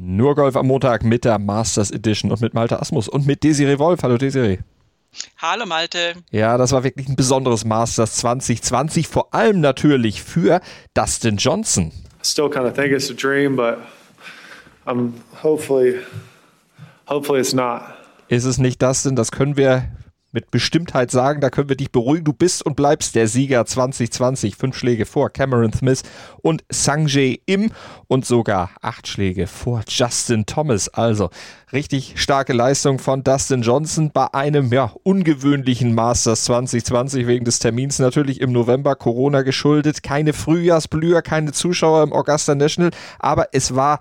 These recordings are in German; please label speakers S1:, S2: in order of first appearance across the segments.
S1: nur Golf am Montag mit der Masters Edition und mit Malte Asmus und mit Desiree Wolf. Hallo Desiree.
S2: Hallo Malte.
S1: Ja, das war wirklich ein besonderes Masters 2020, vor allem natürlich für Dustin Johnson.
S3: Still kind of think it's a dream, but I'm hopefully, hopefully it's not.
S1: Ist es nicht Dustin? Das können wir mit Bestimmtheit sagen, da können wir dich beruhigen. Du bist und bleibst der Sieger 2020. Fünf Schläge vor Cameron Smith und Sanjay Im und sogar acht Schläge vor Justin Thomas. Also richtig starke Leistung von Dustin Johnson bei einem ja, ungewöhnlichen Masters 2020 wegen des Termins natürlich im November Corona geschuldet. Keine Frühjahrsblüher, keine Zuschauer im Augusta National, aber es war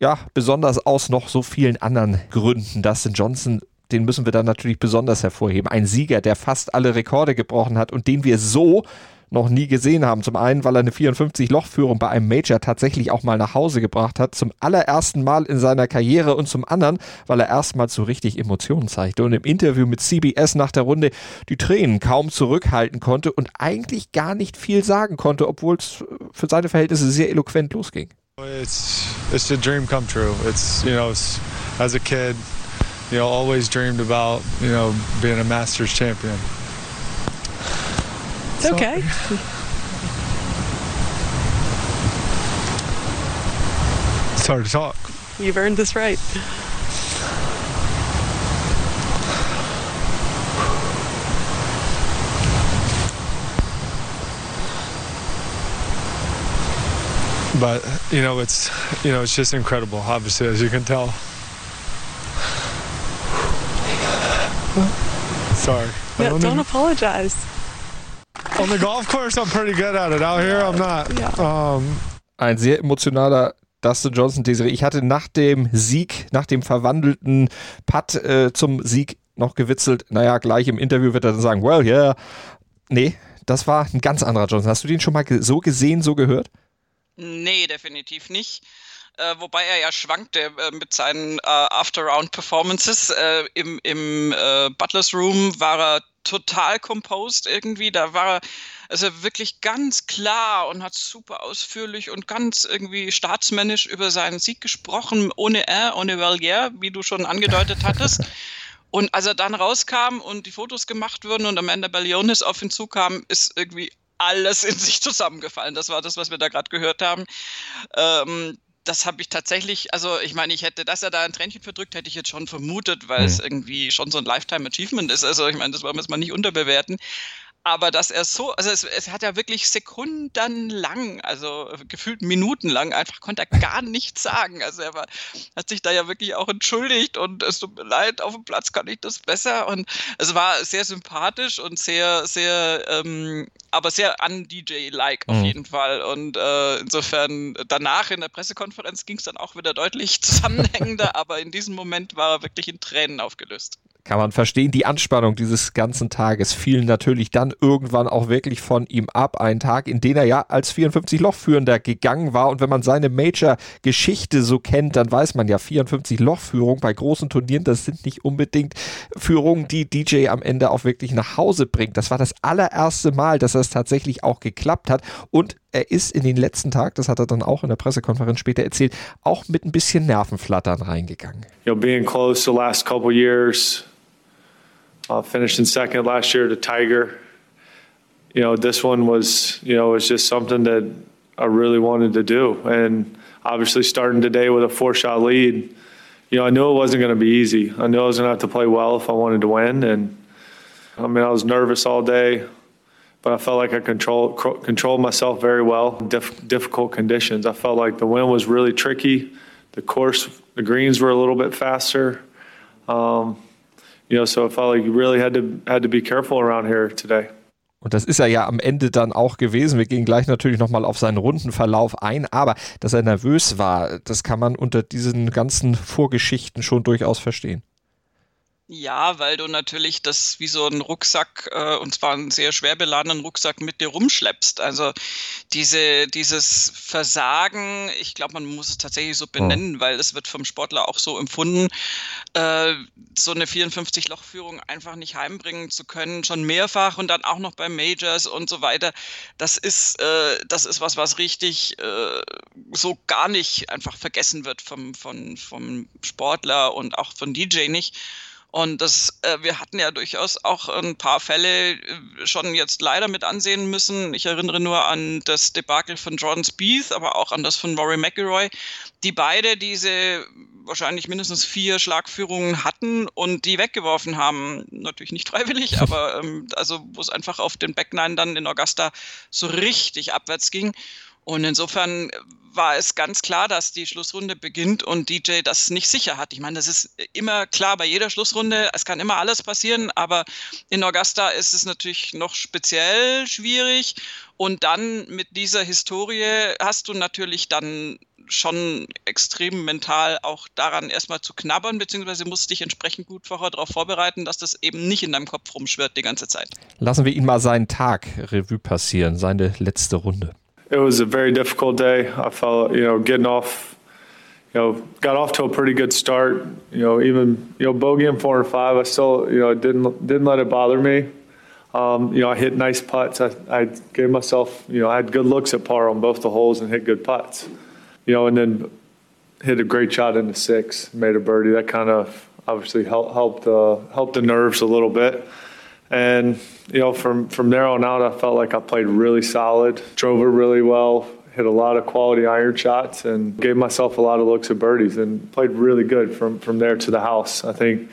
S1: ja, besonders aus noch so vielen anderen Gründen. Dustin Johnson den müssen wir dann natürlich besonders hervorheben. Ein Sieger, der fast alle Rekorde gebrochen hat und den wir so noch nie gesehen haben. Zum einen, weil er eine 54-Loch-Führung bei einem Major tatsächlich auch mal nach Hause gebracht hat, zum allerersten Mal in seiner Karriere und zum anderen, weil er erstmals so richtig Emotionen zeigte und im Interview mit CBS nach der Runde die Tränen kaum zurückhalten konnte und eigentlich gar nicht viel sagen konnte, obwohl es für seine Verhältnisse sehr eloquent losging.
S3: It's, it's a dream come true. It's, you know, as a kid, you know, always dreamed about, you know, being a Masters champion.
S2: It's so, okay.
S3: It's hard to talk.
S2: You've earned this right.
S3: But you know, it's you know, it's just incredible. Obviously, as you can tell. Sorry.
S2: No, don't, don't apologize.
S3: On the golf course, I'm pretty good at it. Out here, I'm not. Yeah. Um,
S1: Ein sehr emotionaler Dustin Johnson Desiree. Ich hatte nach dem Sieg, nach dem verwandelten Putt äh, zum Sieg noch gewitzelt. Naja, gleich im Interview wird er dann sagen, well, yeah. Nee, das war ein ganz anderer Johnson. Hast du den schon mal so gesehen, so gehört?
S2: Nee, definitiv nicht äh, wobei er ja schwankte äh, mit seinen äh, After-Round-Performances. Äh, Im im äh, Butlers Room war er total composed irgendwie. Da war er also wirklich ganz klar und hat super ausführlich und ganz irgendwie staatsmännisch über seinen Sieg gesprochen, ohne er, ohne well wie du schon angedeutet hattest. Und als er dann rauskam und die Fotos gemacht wurden und Amanda Ballionis auf ihn zukam, ist irgendwie alles in sich zusammengefallen. Das war das, was wir da gerade gehört haben. Ähm, das habe ich tatsächlich, also ich meine, ich hätte, dass er da ein Tränchen verdrückt, hätte ich jetzt schon vermutet, weil mhm. es irgendwie schon so ein Lifetime Achievement ist. Also ich meine, das wollen wir jetzt mal nicht unterbewerten aber dass er so, also es, es, hat ja wirklich sekundenlang, also gefühlt minutenlang, einfach konnte er gar nichts sagen. Also er war, hat sich da ja wirklich auch entschuldigt und es tut mir leid, auf dem Platz kann ich das besser. Und es war sehr sympathisch und sehr, sehr, ähm, aber sehr un-DJ-like auf mhm. jeden Fall. Und äh, insofern danach in der Pressekonferenz ging es dann auch wieder deutlich zusammenhängender, aber in diesem Moment war er wirklich in Tränen aufgelöst
S1: kann man verstehen. Die Anspannung dieses ganzen Tages fiel natürlich dann irgendwann auch wirklich von ihm ab. Ein Tag, in den er ja als 54-Loch-Führender gegangen war. Und wenn man seine Major-Geschichte so kennt, dann weiß man ja, 54-Loch-Führung bei großen Turnieren, das sind nicht unbedingt Führungen, die DJ am Ende auch wirklich nach Hause bringt. Das war das allererste Mal, dass das tatsächlich auch geklappt hat. Und er ist in den letzten Tag, das hat er dann auch in der Pressekonferenz später erzählt, auch mit ein bisschen Nervenflattern reingegangen.
S3: You know, being close the last couple years, Uh, finished in second last year to Tiger. You know, this one was, you know, was just something that I really wanted to do. And obviously, starting today with a four shot lead, you know, I knew it wasn't going to be easy. I knew I was going to have to play well if I wanted to win. And I mean, I was nervous all day, but I felt like I control, controlled myself very well. Dif- difficult conditions. I felt like the wind was really tricky. The course, the greens were a little bit faster. Um, you know, so I felt like you really had to had to be careful around here today.
S1: Und das ist er ja am Ende dann auch gewesen. Wir gehen gleich natürlich nochmal auf seinen Rundenverlauf ein, aber dass er nervös war, das kann man unter diesen ganzen Vorgeschichten schon durchaus verstehen.
S2: Ja, weil du natürlich das wie so einen Rucksack, äh, und zwar einen sehr schwer beladenen Rucksack mit dir rumschleppst. Also diese, dieses Versagen, ich glaube, man muss es tatsächlich so benennen, oh. weil es wird vom Sportler auch so empfunden, äh, so eine 54-Loch-Führung einfach nicht heimbringen zu können, schon mehrfach und dann auch noch bei Majors und so weiter. Das ist, äh, das ist was, was richtig äh, so gar nicht einfach vergessen wird vom, vom, vom Sportler und auch von DJ nicht. Und das, äh, wir hatten ja durchaus auch ein paar Fälle äh, schon jetzt leider mit ansehen müssen. Ich erinnere nur an das Debakel von Jordan Spieth, aber auch an das von Rory McIlroy, die beide diese wahrscheinlich mindestens vier Schlagführungen hatten und die weggeworfen haben. Natürlich nicht freiwillig, aber ähm, also wo es einfach auf den Backnine dann in Augusta so richtig abwärts ging. Und insofern war es ganz klar, dass die Schlussrunde beginnt und DJ das nicht sicher hat. Ich meine, das ist immer klar bei jeder Schlussrunde. Es kann immer alles passieren, aber in Augusta ist es natürlich noch speziell schwierig. Und dann mit dieser Historie hast du natürlich dann schon extrem mental auch daran erstmal zu knabbern, beziehungsweise musst dich entsprechend gut vorher darauf vorbereiten, dass das eben nicht in deinem Kopf rumschwirrt die ganze Zeit.
S1: Lassen wir ihn mal seinen Tag Revue passieren, seine letzte Runde.
S3: It was a very difficult day. I felt, you know, getting off, you know, got off to a pretty good start. You know, even you know, bogeying four and five, I still, you know, didn't didn't let it bother me. Um, you know, I hit nice putts. I, I gave myself, you know, I had good looks at par on both the holes and hit good putts. You know, and then hit a great shot into six, made a birdie. That kind of obviously helped helped uh, helped the nerves a little bit. And you know, from from there on out, I felt like I played really solid, drove it really well, hit a lot of quality iron shots, and gave myself a lot of looks at birdies, and played really good from from there to the house. I think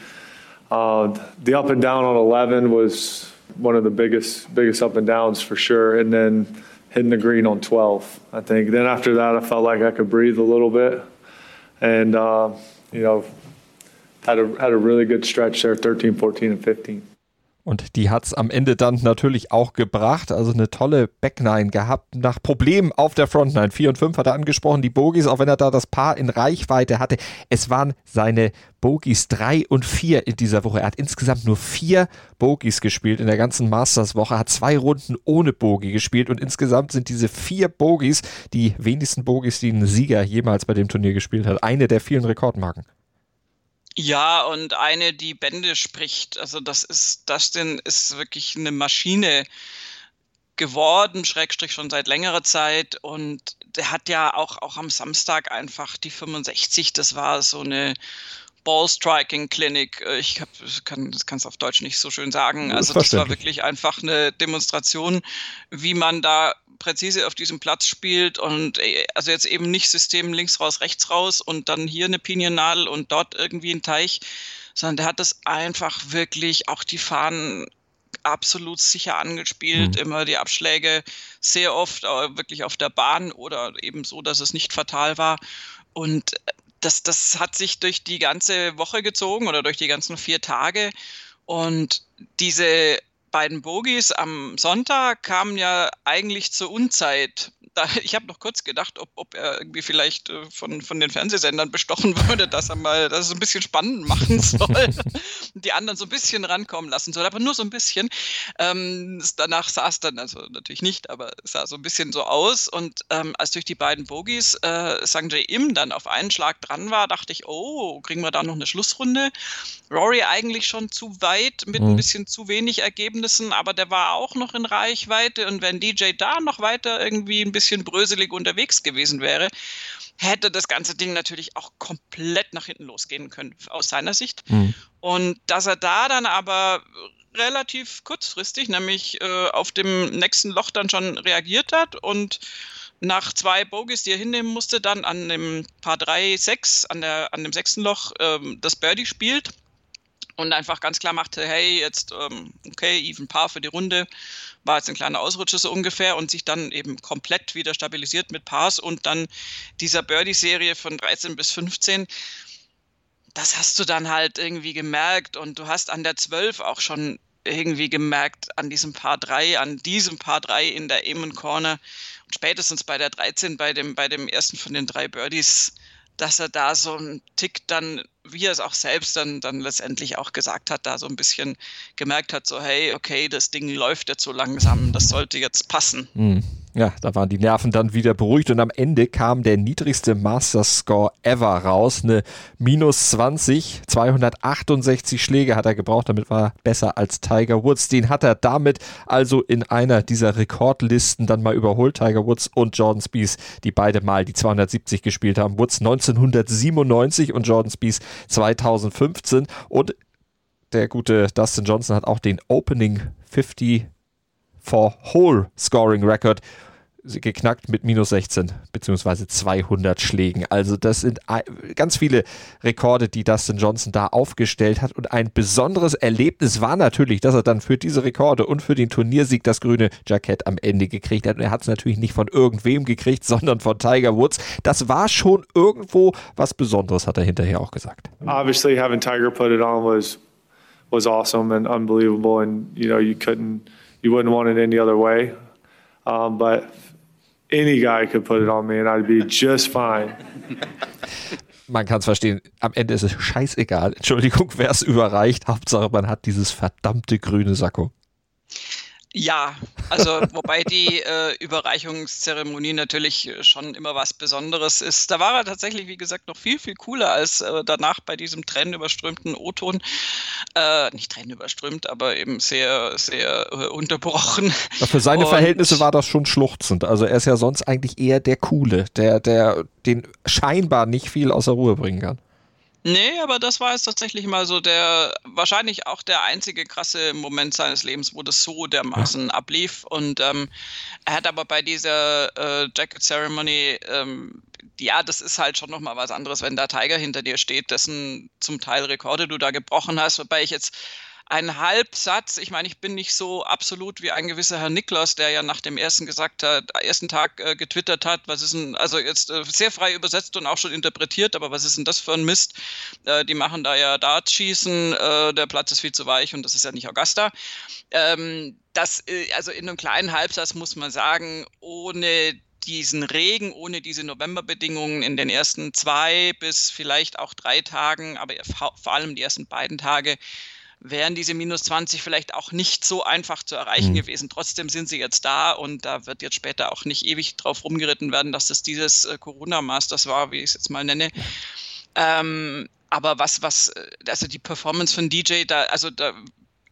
S3: uh, the up and down on 11 was one of the biggest biggest up and downs for sure, and then hitting the green on 12. I think then after that, I felt like I could breathe a little bit, and uh, you know, had a had a really good stretch there, 13, 14, and 15.
S1: Und die hat es am Ende dann natürlich auch gebracht. Also eine tolle Backnine gehabt. Nach Problemen auf der Frontline. 4 und 5 hat er angesprochen. Die Bogies, auch wenn er da das Paar in Reichweite hatte. Es waren seine Bogies 3 und 4 in dieser Woche. Er hat insgesamt nur vier Bogies gespielt in der ganzen Masters-Woche. Hat zwei Runden ohne Bogie gespielt. Und insgesamt sind diese vier Bogies die wenigsten Bogies, die ein Sieger jemals bei dem Turnier gespielt hat. Eine der vielen Rekordmarken.
S2: Ja, und eine, die Bände spricht. Also das ist, Dustin ist wirklich eine Maschine geworden, Schrägstrich schon seit längerer Zeit. Und der hat ja auch, auch am Samstag einfach die 65, das war so eine Ball-Striking-Clinic. Ich hab, kann es auf Deutsch nicht so schön sagen. Also das war wirklich einfach eine Demonstration, wie man da präzise auf diesem Platz spielt und äh, also jetzt eben nicht System links raus, rechts raus und dann hier eine Pinionnadel und dort irgendwie ein Teich, sondern der hat das einfach wirklich auch die Fahnen absolut sicher angespielt, mhm. immer die Abschläge sehr oft äh, wirklich auf der Bahn oder eben so, dass es nicht fatal war. Und das, das hat sich durch die ganze Woche gezogen oder durch die ganzen vier Tage. Und diese beiden Bogies am Sonntag kamen ja eigentlich zur Unzeit da, ich habe noch kurz gedacht, ob, ob er irgendwie vielleicht äh, von, von den Fernsehsendern bestochen würde, dass er mal das ein bisschen spannend machen soll, die anderen so ein bisschen rankommen lassen soll, aber nur so ein bisschen. Ähm, danach sah es dann, also natürlich nicht, aber es sah so ein bisschen so aus. Und ähm, als durch die beiden Bogies äh, Sanjay Im dann auf einen Schlag dran war, dachte ich, oh, kriegen wir da noch eine Schlussrunde? Rory eigentlich schon zu weit mit mhm. ein bisschen zu wenig Ergebnissen, aber der war auch noch in Reichweite. Und wenn DJ da noch weiter irgendwie ein bisschen bröselig unterwegs gewesen wäre, hätte das ganze Ding natürlich auch komplett nach hinten losgehen können, aus seiner Sicht. Mhm. Und dass er da dann aber relativ kurzfristig, nämlich äh, auf dem nächsten Loch dann schon reagiert hat und nach zwei Bogies, die er hinnehmen musste, dann an dem Paar 3, 6, an, der, an dem sechsten Loch ähm, das Birdie spielt und einfach ganz klar machte, hey, jetzt ähm, okay, even Paar für die Runde, war jetzt ein kleiner Ausrutscher so ungefähr und sich dann eben komplett wieder stabilisiert mit Pars und dann dieser Birdie-Serie von 13 bis 15, das hast du dann halt irgendwie gemerkt und du hast an der 12 auch schon irgendwie gemerkt an diesem Paar 3, an diesem Paar 3 in der Eamon Corner und spätestens bei der 13, bei dem, bei dem ersten von den drei Birdies, dass er da so einen Tick dann, wie er es auch selbst dann, dann letztendlich auch gesagt hat, da so ein bisschen gemerkt hat, so hey, okay, das Ding läuft jetzt so langsam, das sollte jetzt passen.
S1: Mhm. Ja, da waren die Nerven dann wieder beruhigt und am Ende kam der niedrigste Masters Score ever raus, eine minus 20, 268 Schläge hat er gebraucht, damit war er besser als Tiger Woods. Den hat er damit also in einer dieser Rekordlisten dann mal überholt, Tiger Woods und Jordan Spieth, die beide mal die 270 gespielt haben. Woods 1997 und Jordan Spieth 2015 und der gute Dustin Johnson hat auch den Opening 50 for Whole Scoring Record geknackt mit minus 16 beziehungsweise 200 Schlägen. Also das sind ganz viele Rekorde, die Dustin Johnson da aufgestellt hat und ein besonderes Erlebnis war natürlich, dass er dann für diese Rekorde und für den Turniersieg das grüne Jackett am Ende gekriegt hat. Und er hat es natürlich nicht von irgendwem gekriegt, sondern von Tiger Woods. Das war schon irgendwo was Besonderes, hat er hinterher auch gesagt.
S3: Obviously having Tiger put it on was was awesome and unbelievable and you know you couldn't you wouldn't want it any other way. Um, but any guy could put it on me and I'd be just fine.
S1: Man kann es verstehen. Am Ende ist es scheißegal. Entschuldigung, wer es überreicht. Hauptsache, man hat dieses verdammte grüne Sakko.
S2: Ja, also wobei die äh, Überreichungszeremonie natürlich äh, schon immer was Besonderes ist. Da war er tatsächlich, wie gesagt, noch viel, viel cooler als äh, danach bei diesem tränenüberströmten O-Ton. Äh, nicht tränenüberströmt, aber eben sehr, sehr äh, unterbrochen.
S1: Ja, für seine Und, Verhältnisse war das schon schluchzend. Also er ist ja sonst eigentlich eher der Coole, der, der den scheinbar nicht viel außer Ruhe bringen kann.
S2: Nee, aber das war jetzt tatsächlich mal so der, wahrscheinlich auch der einzige krasse Moment seines Lebens, wo das so dermaßen ja. ablief. Und ähm, er hat aber bei dieser äh, Jacket Ceremony, ähm, ja, das ist halt schon nochmal was anderes, wenn da Tiger hinter dir steht, dessen zum Teil Rekorde du da gebrochen hast, wobei ich jetzt ein Halbsatz. Ich meine, ich bin nicht so absolut wie ein gewisser Herr Niklas, der ja nach dem ersten gesagt hat, ersten Tag äh, getwittert hat, was ist denn, also jetzt äh, sehr frei übersetzt und auch schon interpretiert, aber was ist denn das für ein Mist? Äh, die machen da ja Dartschießen, äh, der Platz ist viel zu weich und das ist ja nicht Augusta. Ähm, das, äh, also in einem kleinen Halbsatz muss man sagen, ohne diesen Regen, ohne diese Novemberbedingungen in den ersten zwei bis vielleicht auch drei Tagen, aber vor allem die ersten beiden Tage, wären diese minus 20 vielleicht auch nicht so einfach zu erreichen mhm. gewesen. Trotzdem sind sie jetzt da und da wird jetzt später auch nicht ewig drauf rumgeritten werden, dass das dieses äh, Corona-Masters war, wie ich es jetzt mal nenne. Ähm, aber was, was, äh, also die Performance von DJ, da, also da,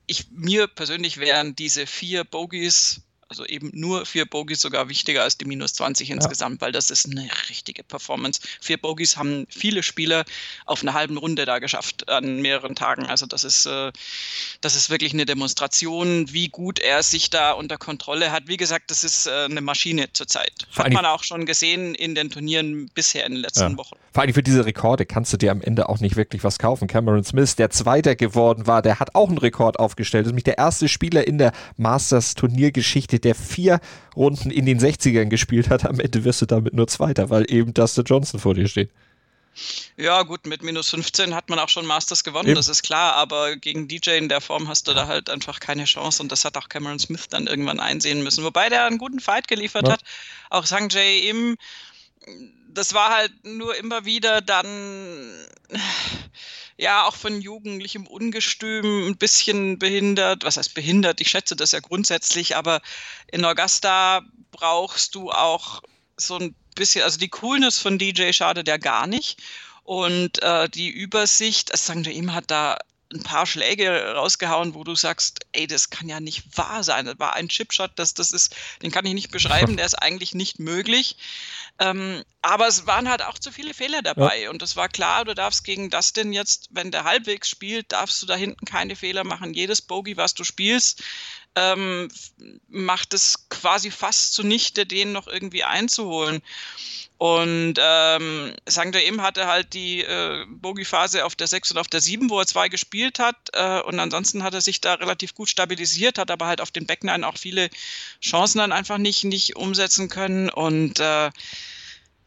S2: ich, mir persönlich wären diese vier Bogies also eben nur vier Bogies sogar wichtiger als die minus 20 ja. insgesamt, weil das ist eine richtige Performance. Vier Bogies haben viele Spieler auf einer halben Runde da geschafft an mehreren Tagen. Also das ist, äh, das ist wirklich eine Demonstration, wie gut er sich da unter Kontrolle hat. Wie gesagt, das ist äh, eine Maschine zurzeit. Hat man auch schon gesehen in den Turnieren bisher in den letzten ja. Wochen.
S1: Vor allem für diese Rekorde kannst du dir am Ende auch nicht wirklich was kaufen. Cameron Smith, der Zweiter geworden war, der hat auch einen Rekord aufgestellt. Das ist nämlich der erste Spieler in der Masters-Turniergeschichte, der vier Runden in den 60ern gespielt hat. Am Ende wirst du damit nur Zweiter, weil eben Dustin Johnson vor dir steht.
S2: Ja, gut, mit minus 15 hat man auch schon Masters gewonnen, Eben. das ist klar, aber gegen DJ in der Form hast du da halt einfach keine Chance und das hat auch Cameron Smith dann irgendwann einsehen müssen. Wobei der einen guten Fight geliefert ja. hat. Auch Sang Jae Im, das war halt nur immer wieder dann ja auch von jugendlichem Ungestüm ein bisschen behindert. Was heißt behindert? Ich schätze das ja grundsätzlich, aber in Augusta brauchst du auch so ein bisschen, also die Coolness von DJ schadet ja gar nicht. Und äh, die Übersicht, also sagen wir ihm, hat da ein paar Schläge rausgehauen, wo du sagst, ey, das kann ja nicht wahr sein. Das war ein Chipshot, das, das ist, den kann ich nicht beschreiben, der ist eigentlich nicht möglich. Ähm, aber es waren halt auch zu viele Fehler dabei. Ja. Und es war klar, du darfst gegen Dustin jetzt, wenn der halbwegs spielt, darfst du da hinten keine Fehler machen. Jedes Bogey, was du spielst, ähm, macht es quasi fast zunichte, den noch irgendwie einzuholen. Und ähm, St. Im hatte halt die äh, Bogie-Phase auf der 6 und auf der 7, wo er zwei gespielt hat. Äh, und ansonsten hat er sich da relativ gut stabilisiert, hat aber halt auf den Backnine auch viele Chancen dann einfach nicht, nicht umsetzen können. Und äh,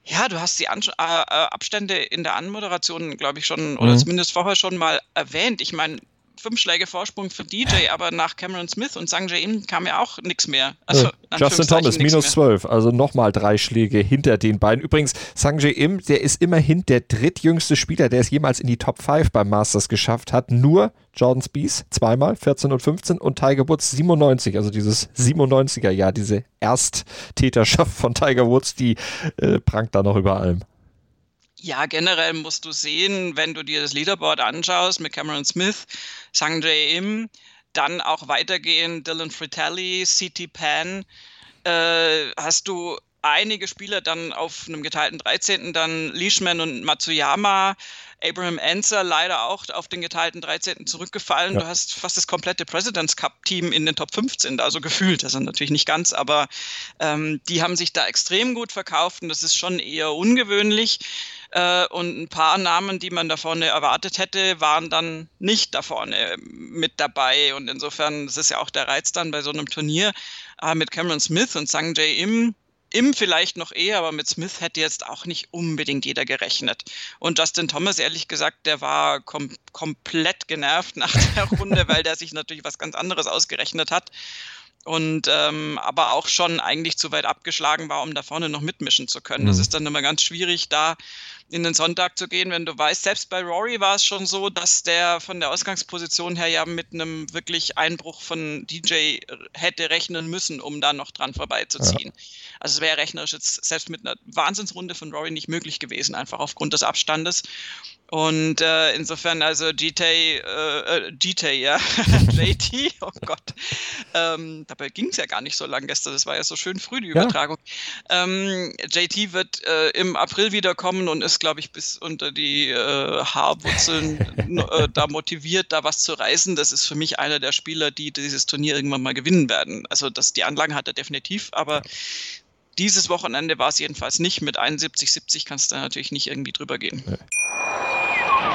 S2: ja, du hast die An äh, äh, Abstände in der Anmoderation, glaube ich, schon, oder mhm. zumindest vorher schon mal erwähnt. Ich meine, fünf Schläge Vorsprung für DJ, aber nach Cameron Smith und Sang Im kam ja auch nichts mehr. Also,
S1: Justin Thomas, minus zwölf, also nochmal drei Schläge hinter den beiden. Übrigens, Sang Im, der ist immerhin der drittjüngste Spieler, der es jemals in die Top 5 beim Masters geschafft hat. Nur Jordan Spieth zweimal, 14 und 15 und Tiger Woods 97, also dieses 97er Jahr, diese Ersttäterschaft von Tiger Woods, die äh, prangt da noch über allem.
S2: Ja, generell musst du sehen, wenn du dir das Leaderboard anschaust mit Cameron Smith, Sang Jae Im, dann auch weitergehen Dylan Fratelli, CT Pan, äh, hast du einige Spieler dann auf einem geteilten 13. dann Leishman und Matsuyama, Abraham Anser leider auch auf den geteilten 13. zurückgefallen. Ja. Du hast fast das komplette President's Cup-Team in den Top 15, also gefühlt. Das sind natürlich nicht ganz, aber ähm, die haben sich da extrem gut verkauft und das ist schon eher ungewöhnlich. Äh, und ein paar Namen, die man da vorne erwartet hätte, waren dann nicht da vorne mit dabei. Und insofern, das ist ja auch der Reiz dann bei so einem Turnier äh, mit Cameron Smith und Sang Jae Im im vielleicht noch eher, aber mit Smith hätte jetzt auch nicht unbedingt jeder gerechnet. Und Justin Thomas, ehrlich gesagt, der war kom komplett genervt nach der Runde, weil der sich natürlich was ganz anderes ausgerechnet hat und ähm, aber auch schon eigentlich zu weit abgeschlagen war, um da vorne noch mitmischen zu können. Mhm. Das ist dann immer ganz schwierig, da in den Sonntag zu gehen, wenn du weißt, selbst bei Rory war es schon so, dass der von der Ausgangsposition her ja mit einem wirklich Einbruch von DJ hätte rechnen müssen, um da noch dran vorbeizuziehen. Ja. Also es wäre rechnerisch jetzt selbst mit einer Wahnsinnsrunde von Rory nicht möglich gewesen, einfach aufgrund des Abstandes. Und äh, insofern, also GT, äh, äh GT, ja, JT, oh Gott. Ähm, dabei ging es ja gar nicht so lang gestern, das war ja so schön früh, die Übertragung. Ja. Ähm, JT wird äh, im April wiederkommen und ist, glaube ich, bis unter die äh, Haarwurzeln äh, da motiviert, da was zu reißen. Das ist für mich einer der Spieler, die dieses Turnier irgendwann mal gewinnen werden. Also das, die Anlagen hat er definitiv, aber dieses Wochenende war es jedenfalls nicht. Mit 71, 70 kannst du natürlich nicht irgendwie drüber gehen. Ja.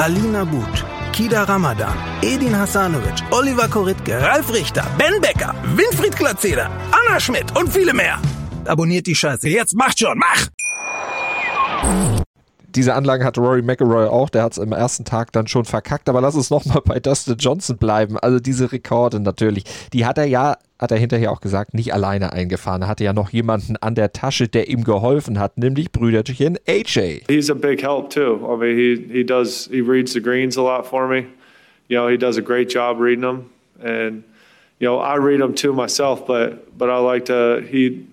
S4: Alina But, Kida Ramadan, Edin Hasanovic, Oliver Koritke, Ralf Richter, Ben Becker, Winfried Glatzeder, Anna Schmidt und viele mehr. Abonniert die Scheiße. Jetzt macht schon, mach!
S1: diese Anlagen hat Rory McIlroy auch, der hat es im ersten Tag dann schon verkackt, aber lass uns nochmal bei Dustin Johnson bleiben. Also diese Rekorde natürlich, die hat er ja, hat er hinterher auch gesagt, nicht alleine eingefahren. Er hatte ja noch jemanden an der Tasche, der ihm geholfen hat, nämlich Brüderchen AJ.
S3: He's a big help too. I mean, he, he does, he reads the greens a lot for me. You know, he does a great job reading them. And, you know, I read them too myself, but, but I like to, he,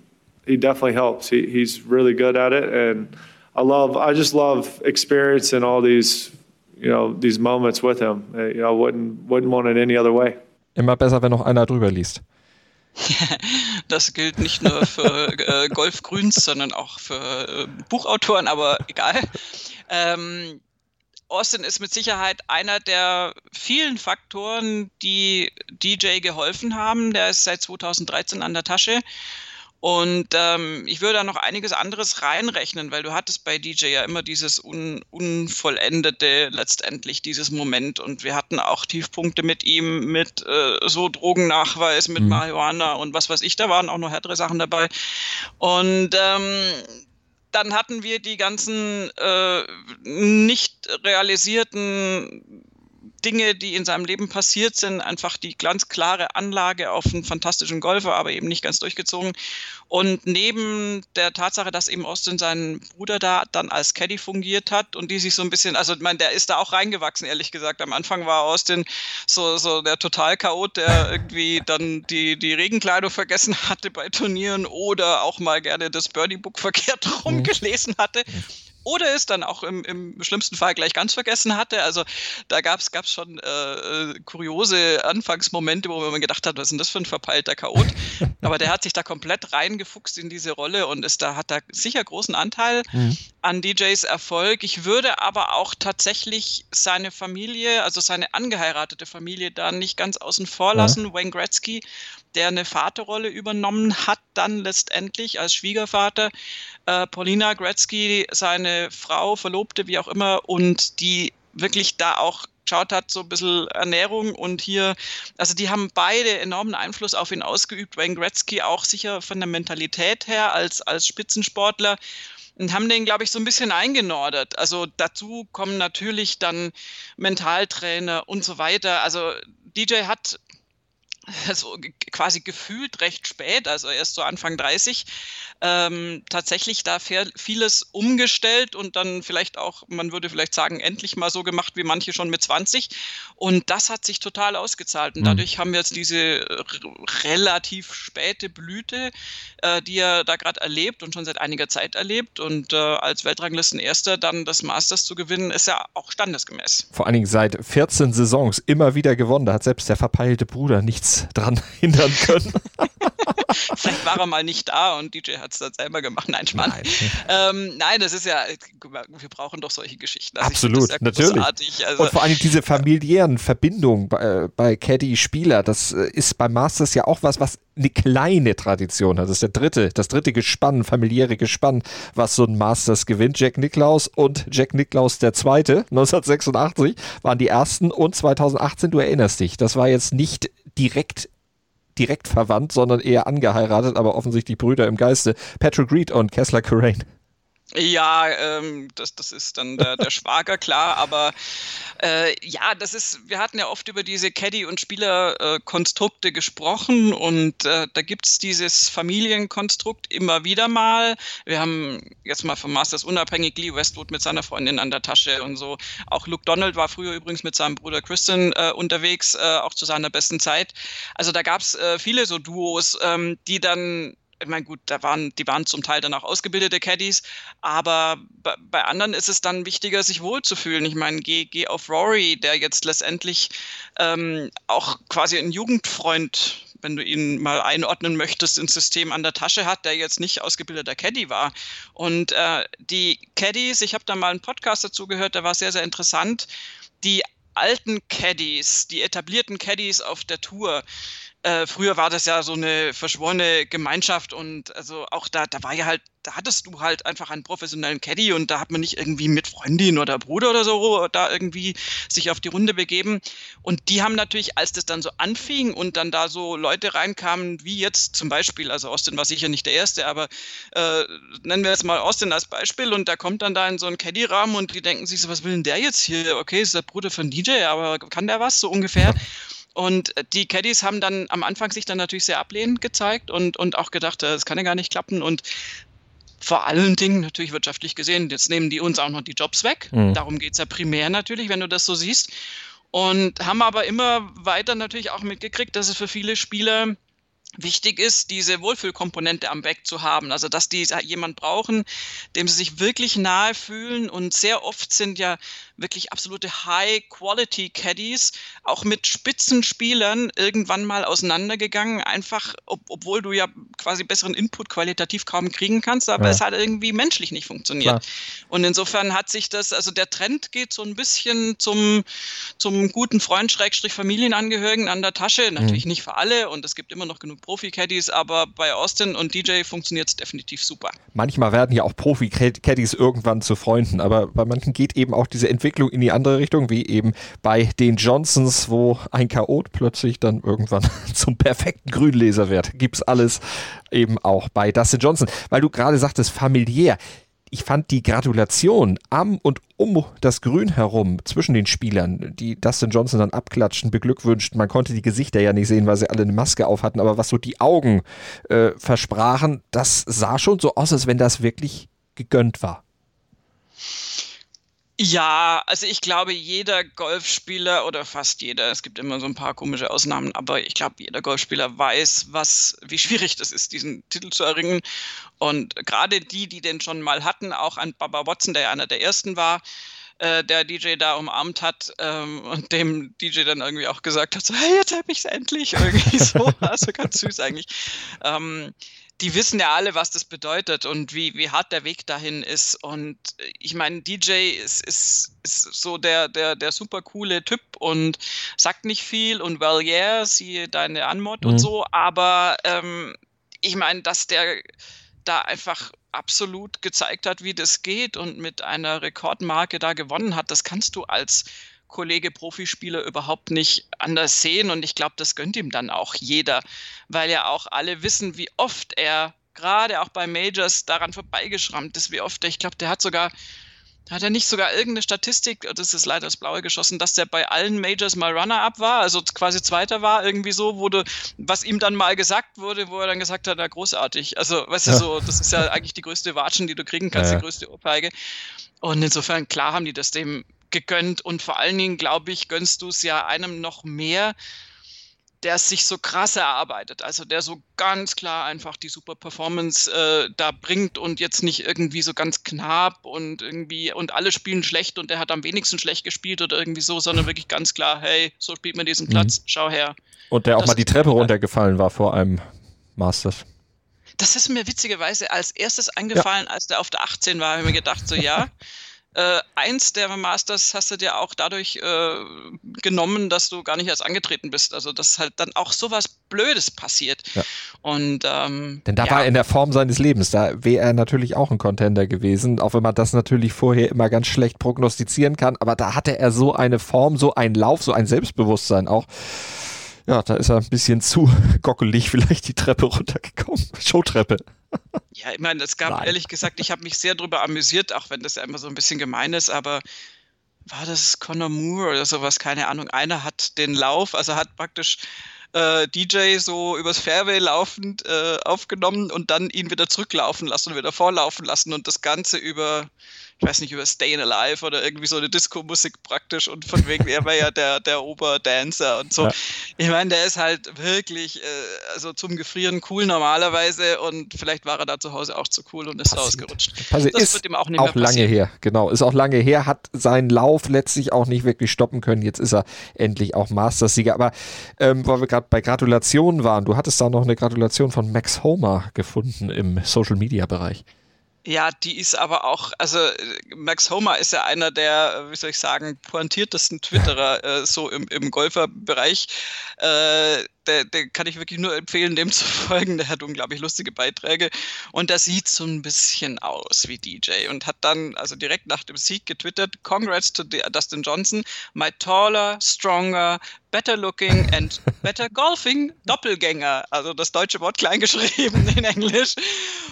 S3: he definitely helps. He, he's really good at it. And, I love, I just love experiencing all these, you know, these moments with him. Uh, you know, wouldn't, wouldn't want it any other way.
S1: Immer besser, wenn noch einer drüber liest.
S2: das gilt nicht nur für äh, Golfgrüns, sondern auch für äh, Buchautoren, aber egal. Ähm, Austin ist mit Sicherheit einer der vielen Faktoren, die DJ geholfen haben. Der ist seit 2013 an der Tasche und ähm, ich würde da noch einiges anderes reinrechnen, weil du hattest bei DJ ja immer dieses un unvollendete letztendlich, dieses Moment. Und wir hatten auch Tiefpunkte mit ihm, mit äh, so Drogennachweis, mit mhm. Marihuana und was weiß ich, da waren auch noch härtere Sachen dabei. Und ähm, dann hatten wir die ganzen äh, nicht realisierten Dinge, die in seinem Leben passiert sind, einfach die ganz klare Anlage auf einen fantastischen Golfer, aber eben nicht ganz durchgezogen. Und neben der Tatsache, dass eben Austin seinen Bruder da dann als Caddy fungiert hat und die sich so ein bisschen, also ich meine, der ist da auch reingewachsen, ehrlich gesagt. Am Anfang war Austin so, so der Total-Chaot, der irgendwie dann die, die Regenkleidung vergessen hatte bei Turnieren oder auch mal gerne das Birdie-Book verkehrt rumgelesen hatte oder es dann auch im, im schlimmsten Fall gleich ganz vergessen hatte. Also da gab es schon äh, äh, kuriose Anfangsmomente, wo man gedacht hat, was ist denn das für ein verpeilter Chaot? Aber der hat sich da komplett reingefuchst in diese Rolle und ist da, hat da sicher großen Anteil mhm. an DJs Erfolg. Ich würde aber auch tatsächlich seine Familie, also seine angeheiratete Familie, da nicht ganz außen vor lassen. Ja. Wayne Gretzky, der eine Vaterrolle übernommen hat, dann letztendlich als Schwiegervater. Äh, Paulina Gretzky, seine Frau, Verlobte, wie auch immer, und die wirklich da auch geschaut hat, so ein bisschen Ernährung und hier, also die haben beide enormen Einfluss auf ihn ausgeübt. Wayne Gretzky auch sicher von der Mentalität her als, als Spitzensportler und haben den, glaube ich, so ein bisschen eingenordert. Also dazu kommen natürlich dann Mentaltrainer und so weiter. Also DJ hat so quasi gefühlt recht spät, also erst so Anfang 30, ähm, tatsächlich da vieles umgestellt und dann vielleicht auch, man würde vielleicht sagen, endlich mal so gemacht wie manche schon mit 20. Und das hat sich total ausgezahlt. Und mhm. dadurch haben wir jetzt diese relativ späte Blüte, äh, die er da gerade erlebt und schon seit einiger Zeit erlebt. Und äh, als Weltranglistenerster dann das Masters zu gewinnen, ist ja auch standesgemäß.
S1: Vor allen Dingen seit 14 Saisons immer wieder gewonnen. Da hat selbst der verpeilte Bruder nichts dran hindern können.
S2: Vielleicht war er mal nicht da und DJ hat es dann selber gemacht. Nein, Spann. Nein. Ähm, nein, das ist ja, wir brauchen doch solche Geschichten.
S1: Also Absolut, ja natürlich. Also, und vor allem diese familiären Verbindungen bei, äh, bei Caddy-Spieler, das äh, ist beim Masters ja auch was, was eine kleine Tradition hat. Das ist der dritte, das dritte Gespann, familiäre Gespann, was so ein Masters gewinnt. Jack Nicklaus und Jack Nicklaus der Zweite, 1986, waren die ersten und 2018, du erinnerst dich, das war jetzt nicht direkt direkt verwandt, sondern eher angeheiratet, aber offensichtlich Brüder im Geiste. Patrick Reed und Kessler Currain.
S2: Ja, ähm, das, das ist dann der, der Schwager, klar, aber äh, ja, das ist, wir hatten ja oft über diese Caddy- und Spielerkonstrukte äh, gesprochen und äh, da gibt es dieses Familienkonstrukt immer wieder mal. Wir haben jetzt mal vom Masters unabhängig Lee Westwood mit seiner Freundin an der Tasche und so. Auch Luke Donald war früher übrigens mit seinem Bruder Christian äh, unterwegs, äh, auch zu seiner besten Zeit. Also da gab es äh, viele so Duos, ähm, die dann ich meine, gut, da waren, die waren zum Teil dann auch ausgebildete Caddies, aber bei, bei anderen ist es dann wichtiger, sich wohlzufühlen. Ich meine, geh, geh auf Rory, der jetzt letztendlich ähm, auch quasi ein Jugendfreund, wenn du ihn mal einordnen möchtest, ins System an der Tasche hat, der jetzt nicht ausgebildeter Caddy war. Und äh, die Caddies, ich habe da mal einen Podcast dazu gehört, der war sehr, sehr interessant. Die alten Caddies, die etablierten Caddies auf der Tour, äh, früher war das ja so eine verschworene Gemeinschaft und also auch da, da war ja halt, da hattest du halt einfach einen professionellen Caddy und da hat man nicht irgendwie mit Freundin oder Bruder oder so da irgendwie sich auf die Runde begeben. Und die haben natürlich, als das dann so anfing und dann da so Leute reinkamen, wie jetzt zum Beispiel, also Austin war sicher nicht der Erste, aber äh, nennen wir jetzt mal Austin als Beispiel und der kommt dann da in so einen Caddy-Rahmen und die denken sich so, was will denn der jetzt hier? Okay, ist der Bruder von DJ, aber kann der was so ungefähr? Und die Caddies haben dann am Anfang sich dann natürlich sehr ablehnend gezeigt und, und auch gedacht, äh, das kann ja gar nicht klappen. Und vor allen Dingen natürlich wirtschaftlich gesehen, jetzt nehmen die uns auch noch die Jobs weg. Mhm. Darum geht es ja primär natürlich, wenn du das so siehst. Und haben aber immer weiter natürlich auch mitgekriegt, dass es für viele Spieler wichtig ist, diese Wohlfühlkomponente am Back zu haben. Also, dass die jemand brauchen, dem sie sich wirklich nahe fühlen. Und sehr oft sind ja wirklich absolute High-Quality-Caddies auch mit Spitzenspielern irgendwann mal auseinandergegangen, einfach, ob, obwohl du ja quasi besseren Input qualitativ kaum kriegen kannst, aber ja. es hat irgendwie menschlich nicht funktioniert. Klar. Und insofern hat sich das, also der Trend geht so ein bisschen zum, zum guten Freund, Schrägstrich Familienangehörigen an der Tasche. Natürlich mhm. nicht für alle und es gibt immer noch genug Profi-Caddies, aber bei Austin und DJ funktioniert es definitiv super.
S1: Manchmal werden ja auch Profi-Caddies irgendwann zu Freunden, aber bei manchen geht eben auch diese Entwicklung in die andere Richtung, wie eben bei den Johnsons, wo ein Chaot plötzlich dann irgendwann zum perfekten Grünleser wird. Gibt's alles eben auch bei Dustin Johnson. Weil du gerade sagtest, familiär ich fand die Gratulation am und um das Grün herum zwischen den Spielern, die Dustin Johnson dann abklatschen, beglückwünscht. Man konnte die Gesichter ja nicht sehen, weil sie alle eine Maske auf hatten, aber was so die Augen äh, versprachen, das sah schon so aus, als wenn das wirklich gegönnt war.
S2: Ja, also ich glaube, jeder Golfspieler oder fast jeder, es gibt immer so ein paar komische Ausnahmen, aber ich glaube, jeder Golfspieler weiß, was, wie schwierig das ist, diesen Titel zu erringen. Und gerade die, die den schon mal hatten, auch ein Baba Watson, der ja einer der ersten war, äh, der DJ da umarmt hat ähm, und dem DJ dann irgendwie auch gesagt hat, so, hey, jetzt hab ich's endlich, irgendwie so, also ganz süß eigentlich. Ähm, die wissen ja alle, was das bedeutet und wie, wie hart der Weg dahin ist. Und ich meine, DJ ist, ist, ist so der, der, der super coole Typ und sagt nicht viel und well, yeah, siehe deine Anmod mhm. und so, aber ähm, ich meine, dass der da einfach absolut gezeigt hat, wie das geht und mit einer Rekordmarke da gewonnen hat, das kannst du als Kollege Profispieler überhaupt nicht anders sehen. Und ich glaube, das gönnt ihm dann auch jeder, weil ja auch alle wissen, wie oft er gerade auch bei Majors daran vorbeigeschrammt ist, wie oft er, ich glaube, der hat sogar, hat er nicht sogar irgendeine Statistik, das ist leider das Blaue geschossen, dass der bei allen Majors mal Runner-up war, also quasi Zweiter war, irgendwie so, wurde, was ihm dann mal gesagt wurde, wo er dann gesagt hat, na großartig. Also, weißt ja. du, so, das ist ja eigentlich die größte Watschen, die du kriegen kannst, ja. die größte Ohrfeige. Und insofern, klar haben die das dem gegönnt und vor allen Dingen, glaube ich, gönnst du es ja einem noch mehr, der es sich so krass erarbeitet, also der so ganz klar einfach die super Performance äh, da bringt und jetzt nicht irgendwie so ganz knapp und irgendwie und alle spielen schlecht und der hat am wenigsten schlecht gespielt oder irgendwie so, sondern wirklich ganz klar, hey, so spielt man diesen Platz, mhm. schau her.
S1: Und der auch das mal die Treppe runtergefallen war vor einem Masters.
S2: Das ist mir witzigerweise als erstes eingefallen, ja. als der auf der 18 war, habe ich mir gedacht, so ja, Äh, eins der Masters hast du dir auch dadurch äh, genommen, dass du gar nicht erst angetreten bist. Also dass halt dann auch sowas Blödes passiert. Ja. Und ähm,
S1: denn da ja. war er in der Form seines Lebens. Da wäre er natürlich auch ein Contender gewesen, auch wenn man das natürlich vorher immer ganz schlecht prognostizieren kann. Aber da hatte er so eine Form, so einen Lauf, so ein Selbstbewusstsein auch ja, da ist er ein bisschen zu gockelig vielleicht die Treppe runtergekommen. Showtreppe.
S2: Ja, ich meine, es gab Nein. ehrlich gesagt, ich habe mich sehr darüber amüsiert, auch wenn das ja immer so ein bisschen gemein ist, aber war das Conor Moore oder sowas, keine Ahnung. Einer hat den Lauf, also hat praktisch äh, DJ so übers Fairway laufend äh, aufgenommen und dann ihn wieder zurücklaufen lassen und wieder vorlaufen lassen und das Ganze über ich weiß nicht, über Stayin' Alive oder irgendwie so eine Disco-Musik praktisch und von wegen, er war ja der, der Oberdancer und so. Ja. Ich meine, der ist halt wirklich, äh, also zum Gefrieren cool normalerweise und vielleicht war er da zu Hause auch zu cool und ist Passiert. ausgerutscht.
S1: Passiert. Das ist wird ihm auch nicht auch mehr lange her, genau, ist auch lange her, hat seinen Lauf letztlich auch nicht wirklich stoppen können. Jetzt ist er endlich auch Masters-Sieger. Aber ähm, weil wir gerade bei Gratulationen waren, du hattest da noch eine Gratulation von Max Homer gefunden im Social-Media-Bereich.
S2: Ja, die ist aber auch, also Max Homer ist ja einer der, wie soll ich sagen, pointiertesten Twitterer äh, so im, im Golferbereich. Äh, der, der kann ich wirklich nur empfehlen, dem zu folgen. Der hat unglaublich lustige Beiträge und der sieht so ein bisschen aus wie DJ und hat dann also direkt nach dem Sieg getwittert: Congrats to Dustin Johnson, my taller, stronger, better looking and better golfing Doppelgänger. Also das deutsche Wort kleingeschrieben in Englisch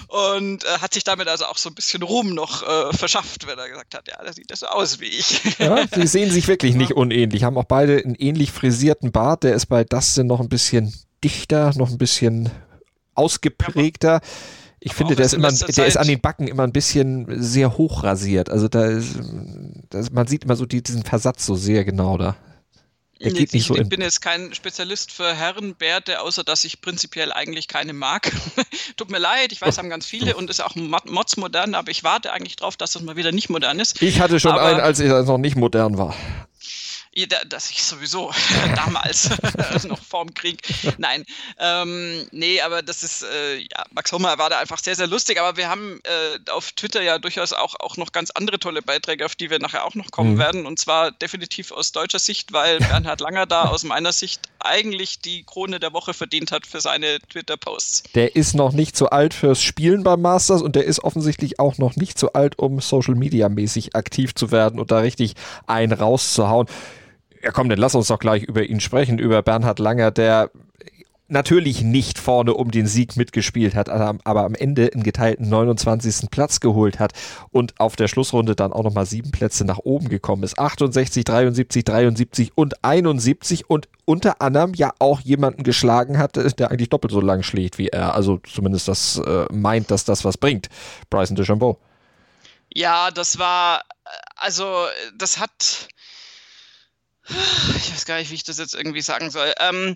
S2: und äh, hat sich damit also auch so ein bisschen Ruhm noch äh, verschafft, wenn er gesagt hat: Ja, der sieht das so aus wie ich.
S1: Ja, sie sehen sich wirklich nicht unähnlich, haben auch beide einen ähnlich frisierten Bart. Der ist bei Dustin noch ein bisschen bisschen dichter, noch ein bisschen ausgeprägter. Ich finde, der ist immer, der ist an den Backen immer ein bisschen sehr hoch rasiert. Also da ist, das, man sieht immer so die, diesen Versatz so sehr genau da.
S2: Geht ich, so ich bin jetzt kein Spezialist für Herrenbärte, außer dass ich prinzipiell eigentlich keine mag. Tut mir leid, ich weiß, haben ganz viele und ist auch Mods modern, aber ich warte eigentlich drauf, dass das mal wieder nicht modern ist.
S1: Ich hatte schon aber, einen, als ich noch nicht modern war
S2: dass ich sowieso damals noch vorm Krieg. Nein, ähm, nee, aber das ist, äh, ja, Max Hummer war da einfach sehr, sehr lustig, aber wir haben äh, auf Twitter ja durchaus auch, auch noch ganz andere tolle Beiträge, auf die wir nachher auch noch kommen mhm. werden und zwar definitiv aus deutscher Sicht, weil Bernhard Langer da aus meiner Sicht eigentlich die Krone der Woche verdient hat für seine Twitter-Posts.
S1: Der ist noch nicht zu alt fürs Spielen beim Masters und der ist offensichtlich auch noch nicht zu alt, um Social Media mäßig aktiv zu werden und da richtig einen rauszuhauen. Ja, komm, dann lass uns doch gleich über ihn sprechen, über Bernhard Langer, der natürlich nicht vorne um den Sieg mitgespielt hat, aber am Ende einen geteilten 29. Platz geholt hat und auf der Schlussrunde dann auch nochmal sieben Plätze nach oben gekommen ist. 68, 73, 73 und 71 und unter anderem ja auch jemanden geschlagen hat, der eigentlich doppelt so lang schlägt wie er. Also zumindest das äh, meint, dass das was bringt. Bryson DeChambeau.
S2: Ja, das war, äh, also das hat, ich weiß gar nicht, wie ich das jetzt irgendwie sagen soll. Ähm,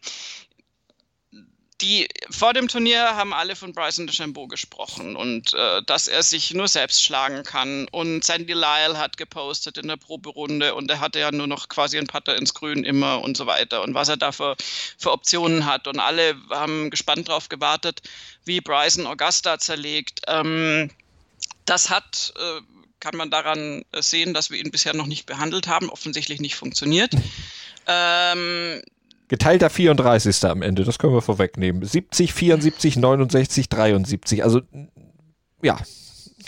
S2: die vor dem Turnier haben alle von Bryson DeChambeau gesprochen und äh, dass er sich nur selbst schlagen kann. Und Sandy Lyle hat gepostet in der Proberunde und er hatte ja nur noch quasi einen Putter ins Grün immer und so weiter und was er da für, für Optionen hat. Und alle haben gespannt darauf gewartet, wie Bryson Augusta zerlegt. Ähm, das hat, äh, kann man daran sehen, dass wir ihn bisher noch nicht behandelt haben, offensichtlich nicht funktioniert.
S1: Ähm, Geteilter 34. am Ende, das können wir vorwegnehmen. 70, 74, 69, 73. Also, ja,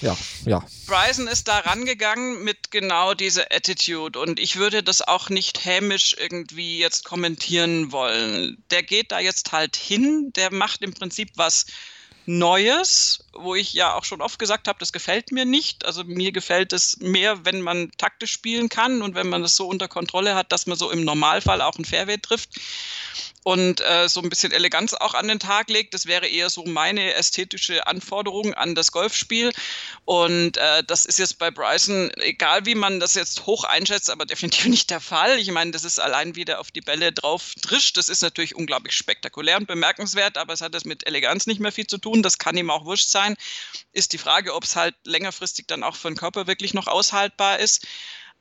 S1: ja, ja.
S2: Bryson ist da rangegangen mit genau dieser Attitude und ich würde das auch nicht hämisch irgendwie jetzt kommentieren wollen. Der geht da jetzt halt hin, der macht im Prinzip was Neues, wo ich ja auch schon oft gesagt habe, das gefällt mir nicht. Also mir gefällt es mehr, wenn man taktisch spielen kann und wenn man das so unter Kontrolle hat, dass man so im Normalfall auch ein Fairway trifft und äh, so ein bisschen Eleganz auch an den Tag legt. Das wäre eher so meine ästhetische Anforderung an das Golfspiel. Und äh, das ist jetzt bei Bryson, egal wie man das jetzt hoch einschätzt, aber definitiv nicht der Fall. Ich meine, das ist allein wieder auf die Bälle drauf drischt. Das ist natürlich unglaublich spektakulär und bemerkenswert, aber es hat das mit Eleganz nicht mehr viel zu tun. Das kann ihm auch wurscht sein. Ist die Frage, ob es halt längerfristig dann auch für den Körper wirklich noch aushaltbar ist.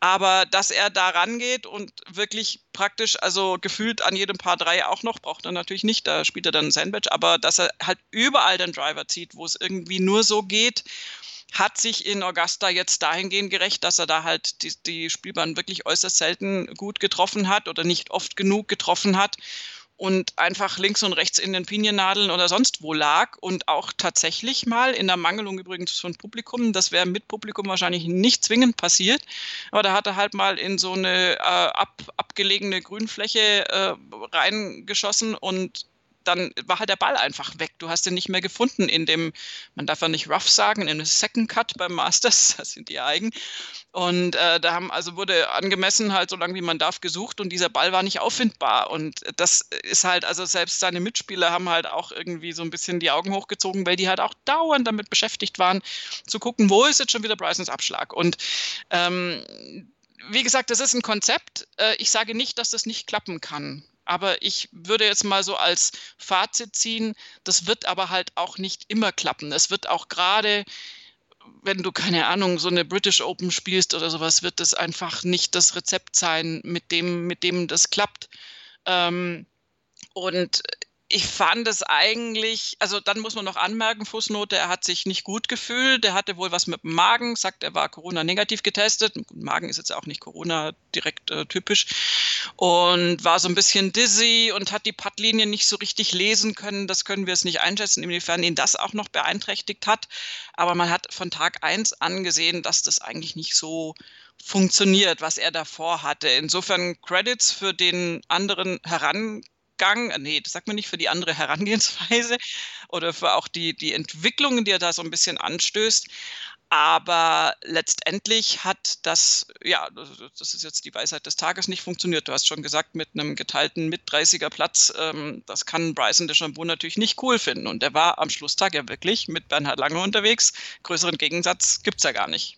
S2: Aber dass er da rangeht und wirklich praktisch, also gefühlt an jedem Paar drei auch noch, braucht er natürlich nicht, da spielt er dann ein Sandwich, aber dass er halt überall den Driver zieht, wo es irgendwie nur so geht, hat sich in Augusta jetzt dahingehend gerecht, dass er da halt die, die Spielbahn wirklich äußerst selten gut getroffen hat oder nicht oft genug getroffen hat und einfach links und rechts in den Piniennadeln oder sonst wo lag und auch tatsächlich mal in der Mangelung übrigens von Publikum, das wäre mit Publikum wahrscheinlich nicht zwingend passiert, aber da hat er halt mal in so eine äh, ab, abgelegene Grünfläche äh, reingeschossen und dann war halt der Ball einfach weg. Du hast ihn nicht mehr gefunden in dem, man darf ja nicht rough sagen, in dem Second Cut beim Masters, das sind die eigen. Und äh, da haben, also wurde angemessen halt so lange wie man darf gesucht und dieser Ball war nicht auffindbar. Und das ist halt, also selbst seine Mitspieler haben halt auch irgendwie so ein bisschen die Augen hochgezogen, weil die halt auch dauernd damit beschäftigt waren, zu gucken, wo ist jetzt schon wieder Brysons Abschlag. Und ähm, wie gesagt, das ist ein Konzept. Äh, ich sage nicht, dass das nicht klappen kann. Aber ich würde jetzt mal so als Fazit ziehen, das wird aber halt auch nicht immer klappen. Es wird auch gerade, wenn du keine Ahnung, so eine British Open spielst oder sowas, wird das einfach nicht das Rezept sein, mit dem, mit dem das klappt. Ähm, und ich fand es eigentlich, also dann muss man noch anmerken, Fußnote, er hat sich nicht gut gefühlt, er hatte wohl was mit dem Magen, sagt, er war Corona-negativ getestet. Magen ist jetzt auch nicht Corona direkt äh, typisch und war so ein bisschen dizzy und hat die Puttlinie nicht so richtig lesen können. Das können wir es nicht einschätzen, inwiefern ihn das auch noch beeinträchtigt hat. Aber man hat von Tag 1 angesehen, dass das eigentlich nicht so funktioniert, was er davor hatte. Insofern Credits für den anderen heran Gang, nee, das sagt man nicht, für die andere Herangehensweise oder für auch die, die Entwicklungen, die er da so ein bisschen anstößt. Aber letztendlich hat das, ja, das ist jetzt die Weisheit des Tages, nicht funktioniert. Du hast schon gesagt, mit einem geteilten mit 30er Platz, ähm, das kann Bryson DeChambeau natürlich nicht cool finden. Und er war am Schlusstag ja wirklich mit Bernhard Lange unterwegs. Größeren Gegensatz gibt es ja gar nicht.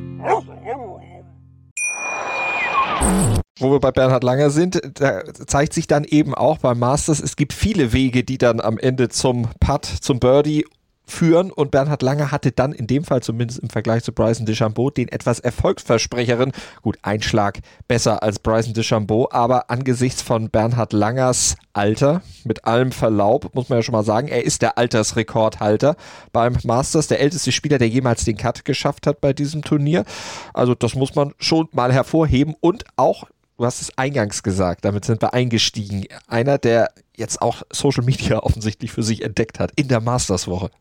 S1: Wo wir bei Bernhard Langer sind, da zeigt sich dann eben auch beim Masters, es gibt viele Wege, die dann am Ende zum Putt, zum Birdie führen. Und Bernhard Langer hatte dann in dem Fall zumindest im Vergleich zu Bryson DeChambeau den etwas erfolgsversprecheren, gut, Einschlag besser als Bryson DeChambeau, aber angesichts von Bernhard Langers Alter, mit allem Verlaub, muss man ja schon mal sagen, er ist der Altersrekordhalter beim Masters, der älteste Spieler, der jemals den Cut geschafft hat bei diesem Turnier. Also das muss man schon mal hervorheben. Und auch du hast es eingangs gesagt, damit sind wir eingestiegen. Einer, der jetzt auch Social Media offensichtlich für sich entdeckt hat in der Masters-Woche.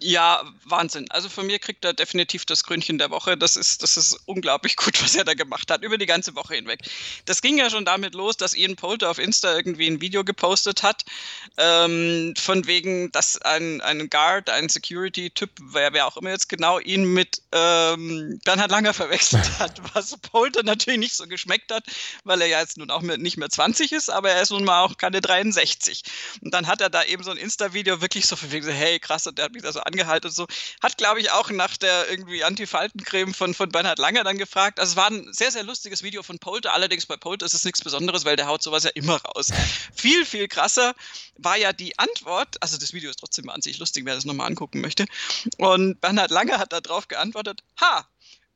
S2: Ja, Wahnsinn. Also von mir kriegt er definitiv das Krönchen der Woche. Das ist, das ist unglaublich gut, was er da gemacht hat, über die ganze Woche hinweg. Das ging ja schon damit los, dass Ian Poulter auf Insta irgendwie ein Video gepostet hat, ähm, von wegen, dass ein, ein Guard, ein Security-Typ, wer, wer auch immer jetzt genau, ihn mit ähm, Bernhard Langer verwechselt hat, was Poulter natürlich nicht so geschmeckt hat, weil er ja jetzt nun auch nicht mehr 20 ist, aber er ist nun mal auch keine 63. Und dann hat er da eben so ein Insta-Video wirklich so von wegen, hey krass, und der hat mich da so angehalten und so. Hat, glaube ich, auch nach der irgendwie Anti-Faltencreme von, von Bernhard Langer dann gefragt. Also es war ein sehr, sehr lustiges Video von Polter. Allerdings bei Polter ist es nichts Besonderes, weil der haut sowas ja immer raus. viel, viel krasser war ja die Antwort. Also das Video ist trotzdem an sich lustig, wer das nochmal angucken möchte. Und Bernhard Langer hat darauf geantwortet, ha,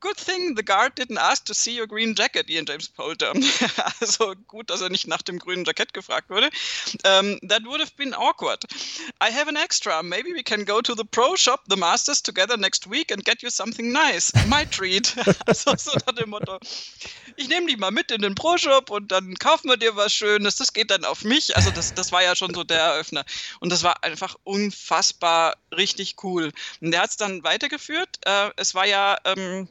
S2: Good thing the guard didn't ask to see your green jacket, Ian James Poulter. also gut, dass er nicht nach dem grünen Jackett gefragt wurde. Um, that would have been awkward. I have an extra. Maybe we can go to the pro shop, the masters, together next week and get you something nice. My treat. also so nach dem Motto. Ich nehme die mal mit in den Pro Shop und dann kaufen wir dir was Schönes. Das geht dann auf mich. Also das, das war ja schon so der Eröffner. Und das war einfach unfassbar richtig cool. Und der hat es dann weitergeführt. Äh, es war ja ähm,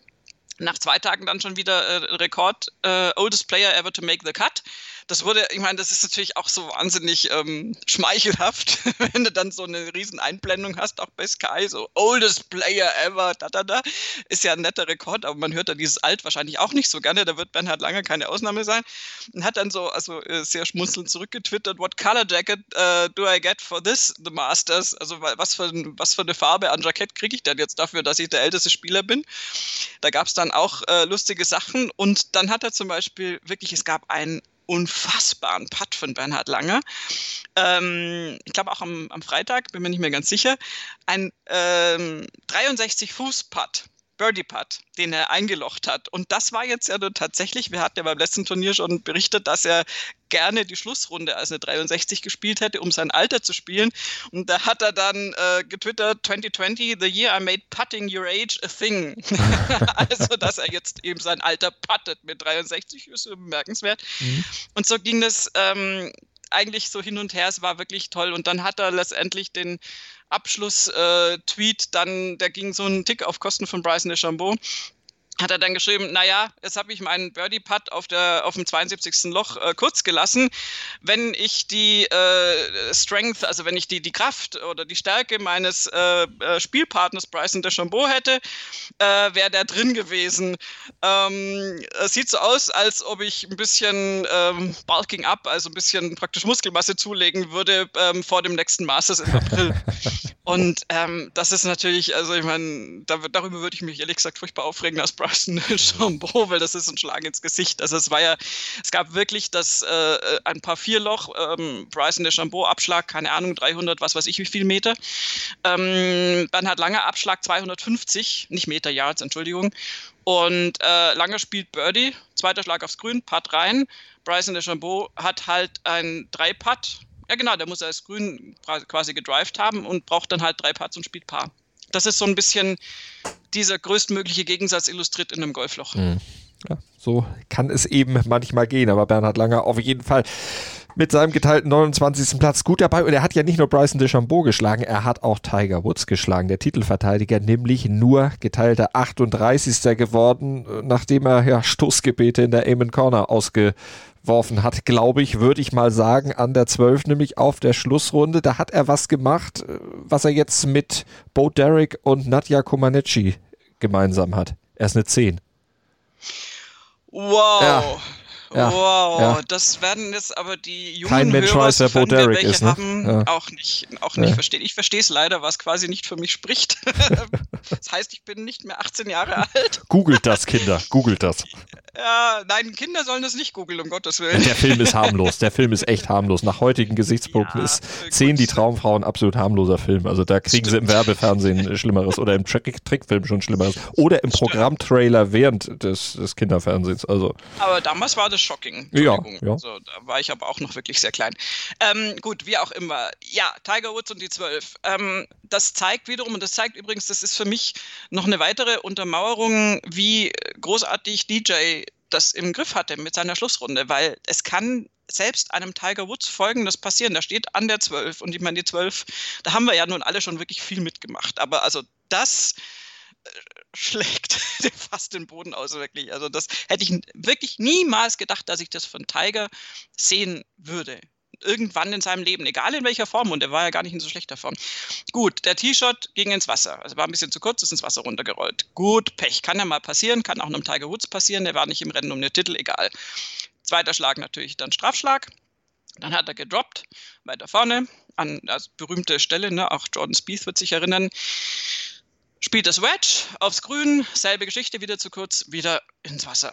S2: nach zwei Tagen dann schon wieder äh, Rekord äh, Oldest Player ever to make the cut. Das wurde, ich meine, das ist natürlich auch so wahnsinnig ähm, schmeichelhaft, wenn du dann so eine riesen Einblendung hast, auch bei Sky, so Oldest Player ever, da da da, ist ja ein netter Rekord, aber man hört dann dieses Alt wahrscheinlich auch nicht so gerne, da wird Bernhard Lange keine Ausnahme sein. Und hat dann so, also äh, sehr schmunzelnd zurückgetwittert, what color jacket uh, do I get for this, the Masters? Also was für, was für eine Farbe an Jackett kriege ich denn jetzt dafür, dass ich der älteste Spieler bin? Da gab es dann auch äh, lustige Sachen und dann hat er zum Beispiel wirklich, es gab einen unfassbaren Putt von Bernhard Lange. Ähm, ich glaube auch am, am, Freitag, bin mir nicht mehr ganz sicher. Ein ähm, 63-Fuß-Putt. Birdie-Putt, den er eingelocht hat. Und das war jetzt ja tatsächlich, wir hatten ja beim letzten Turnier schon berichtet, dass er gerne die Schlussrunde als eine 63 gespielt hätte, um sein Alter zu spielen. Und da hat er dann äh, getwittert, 2020, the year I made putting your age a thing. also, dass er jetzt eben sein Alter puttet mit 63, ist bemerkenswert. Mhm. Und so ging das ähm, eigentlich so hin und her. Es war wirklich toll. Und dann hat er letztendlich den Abschluss-Tweet, äh, dann, der ging so einen Tick auf Kosten von Bryson DeChambeau hat er dann geschrieben, naja, jetzt habe ich meinen Birdie-Putt auf, auf dem 72. Loch äh, kurz gelassen. Wenn ich die äh, Strength, also wenn ich die, die Kraft oder die Stärke meines äh, äh Spielpartners Bryson DeChambeau hätte, äh, wäre der drin gewesen. Ähm, es sieht so aus, als ob ich ein bisschen ähm, Bulking up, also ein bisschen praktisch Muskelmasse zulegen würde ähm, vor dem nächsten Masters im April. Und ähm, das ist natürlich, also ich meine, da, darüber würde ich mich ehrlich gesagt furchtbar aufregen als Bryson Chambeau, weil das ist ein Schlag ins Gesicht. Also es war ja, es gab wirklich das äh, ein paar Vierloch, ähm, Bryson Chambeau Abschlag, keine Ahnung, 300, was weiß ich wie viel Meter. Ähm, Bernhard Langer Abschlag 250, nicht Meter Yards, Entschuldigung. Und äh, Langer spielt Birdie, zweiter Schlag aufs Grün, Putt rein. Bryson Chambeau hat halt ein Drei-Putt. Ja genau, der muss als Grün quasi gedrived haben und braucht dann halt drei Putts und spielt Paar. Das ist so ein bisschen dieser größtmögliche Gegensatz illustriert in einem Golfloch. Mhm.
S1: Ja, so kann es eben manchmal gehen, aber Bernhard Langer auf jeden Fall mit seinem geteilten 29. Platz gut dabei. Und er hat ja nicht nur Bryson DeChambeau geschlagen, er hat auch Tiger Woods geschlagen, der Titelverteidiger, nämlich nur geteilter 38. geworden, nachdem er ja Stoßgebete in der Amen Corner ausgeworfen hat, glaube ich, würde ich mal sagen, an der 12, nämlich auf der Schlussrunde. Da hat er was gemacht, was er jetzt mit Bo Derek und Nadja Comaneci gemeinsam hat. Er ist eine 10.
S2: Wow. Ja.
S1: Ja,
S2: wow,
S1: ja.
S2: das werden jetzt aber die jungen
S1: Kein Mensch
S2: Hörer,
S1: weiß, wer Bo Derek
S2: welche
S1: ist, ne?
S2: haben,
S1: Ja.
S2: auch nicht, auch nicht verstehen. Ich verstehe es leider, was quasi nicht für mich spricht. das heißt, ich bin nicht mehr 18 Jahre alt.
S1: Googelt das, Kinder. Googelt das.
S2: Ja, nein, Kinder sollen das nicht googeln, um Gottes Willen.
S1: Der Film ist harmlos. Der Film ist echt harmlos. Nach heutigen Gesichtspunkten ist Zehn die Traumfrau ein absolut harmloser Film. Also da kriegen sie im Werbefernsehen Schlimmeres oder im Trick Trickfilm schon Schlimmeres. Oder im Programmtrailer während des, des Kinderfernsehens. Also
S2: Aber damals war das shocking.
S1: Ja, ja.
S2: Also, da war ich aber auch noch wirklich sehr klein. Ähm, gut, wie auch immer. Ja, Tiger Woods und die Zwölf. Ähm, das zeigt wiederum, und das zeigt übrigens, das ist für mich noch eine weitere Untermauerung, wie großartig DJ das im Griff hatte mit seiner Schlussrunde, weil es kann selbst einem Tiger Woods folgendes passieren. Da steht an der 12 und ich meine, die 12, da haben wir ja nun alle schon wirklich viel mitgemacht. Aber also das schlägt fast den Boden aus, wirklich. Also das hätte ich wirklich niemals gedacht, dass ich das von Tiger sehen würde. Irgendwann in seinem Leben, egal in welcher Form, und er war ja gar nicht in so schlechter Form. Gut, der T-Shot ging ins Wasser. Also war ein bisschen zu kurz, ist ins Wasser runtergerollt. Gut, Pech, kann ja mal passieren, kann auch einem Tiger Woods passieren, der war nicht im Rennen um den Titel, egal. Zweiter Schlag natürlich dann Strafschlag. Dann hat er gedroppt, weiter vorne, an also berühmte Stelle, ne? auch Jordan Spieth wird sich erinnern. Spielt das Wedge aufs Grün, selbe Geschichte, wieder zu kurz, wieder ins Wasser.